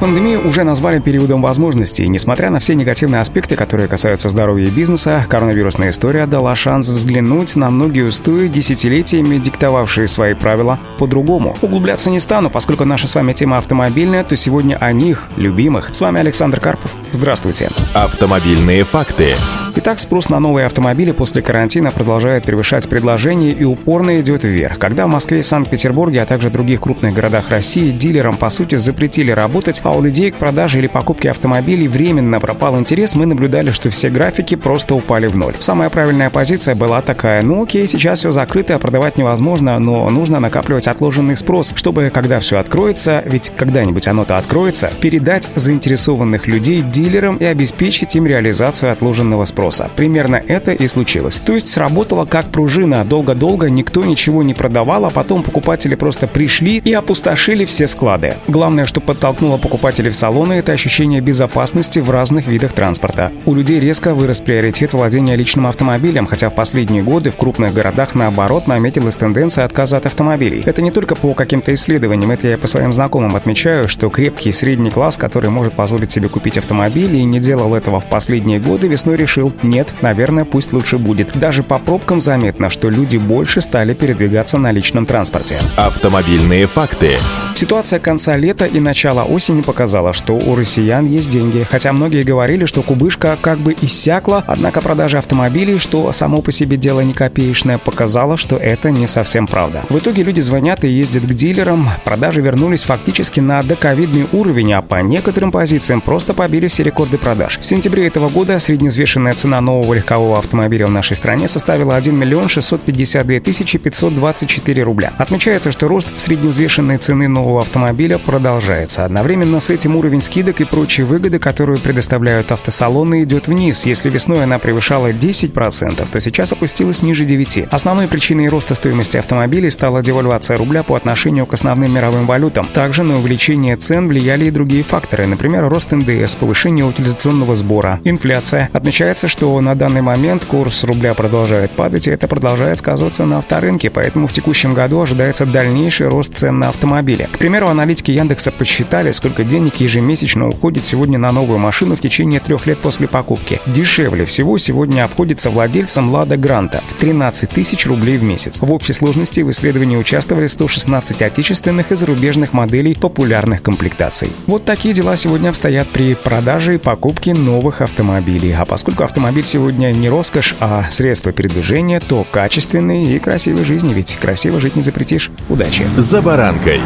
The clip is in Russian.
Пандемию уже назвали периодом возможностей. Несмотря на все негативные аспекты, которые касаются здоровья и бизнеса, коронавирусная история дала шанс взглянуть на многие устои, десятилетиями диктовавшие свои правила по-другому. Углубляться не стану, поскольку наша с вами тема автомобильная, то сегодня о них, любимых. С вами Александр Карпов. Здравствуйте. Автомобильные факты. Итак, спрос на новые автомобили после карантина продолжает превышать предложение и упорно идет вверх. Когда в Москве и Санкт-Петербурге, а также других крупных городах России дилерам, по сути, запретили работать, а у людей к продаже или покупке автомобилей временно пропал интерес, мы наблюдали, что все графики просто упали в ноль. Самая правильная позиция была такая, ну окей, сейчас все закрыто, а продавать невозможно, но нужно накапливать отложенный спрос, чтобы, когда все откроется, ведь когда-нибудь оно-то откроется, передать заинтересованных людей дилерам и обеспечить им реализацию отложенного спроса. Примерно это и случилось. То есть сработало как пружина. Долго-долго никто ничего не продавал, а потом покупатели просто пришли и опустошили все склады. Главное, что подтолкнуло покупателей в салоны, это ощущение безопасности в разных видах транспорта. У людей резко вырос приоритет владения личным автомобилем, хотя в последние годы в крупных городах наоборот наметилась тенденция отказа от автомобилей. Это не только по каким-то исследованиям, это я по своим знакомым отмечаю, что крепкий средний класс, который может позволить себе купить автомобиль и не делал этого в последние годы, весной решил, нет, наверное, пусть лучше будет. Даже по пробкам заметно, что люди больше стали передвигаться на личном транспорте. Автомобильные факты. Ситуация конца лета и начала осени показала, что у россиян есть деньги. Хотя многие говорили, что кубышка как бы иссякла, однако продажа автомобилей, что само по себе дело не копеечное, показало, что это не совсем правда. В итоге люди звонят и ездят к дилерам, продажи вернулись фактически на доковидный уровень, а по некоторым позициям просто побили все рекорды продаж. В сентябре этого года средневзвешенная цена нового легкового автомобиля в нашей стране составила 1 миллион 652 тысячи 524 рубля. Отмечается, что рост средневзвешенной цены нового автомобиля продолжается. Одновременно с этим уровень скидок и прочие выгоды, которые предоставляют автосалоны, идет вниз. Если весной она превышала 10%, то сейчас опустилась ниже 9%. Основной причиной роста стоимости автомобилей стала девальвация рубля по отношению к основным мировым валютам. Также на увеличение цен влияли и другие факторы, например, рост НДС, повышение утилизационного сбора, инфляция. Отмечается, что на данный момент курс рубля продолжает падать, и это продолжает сказываться на авторынке, поэтому в текущем году ожидается дальнейший рост цен на автомобили. К примеру, аналитики Яндекса подсчитали, сколько денег ежемесячно уходит сегодня на новую машину в течение трех лет после покупки. Дешевле всего сегодня обходится владельцам Лада Гранта в 13 тысяч рублей в месяц. В общей сложности в исследовании участвовали 116 отечественных и зарубежных моделей популярных комплектаций. Вот такие дела сегодня обстоят при продаже и покупке новых автомобилей. А поскольку автомобиль сегодня не роскошь, а средство передвижения, то качественной и красивой жизни, ведь красиво жить не запретишь. Удачи! За баранкой.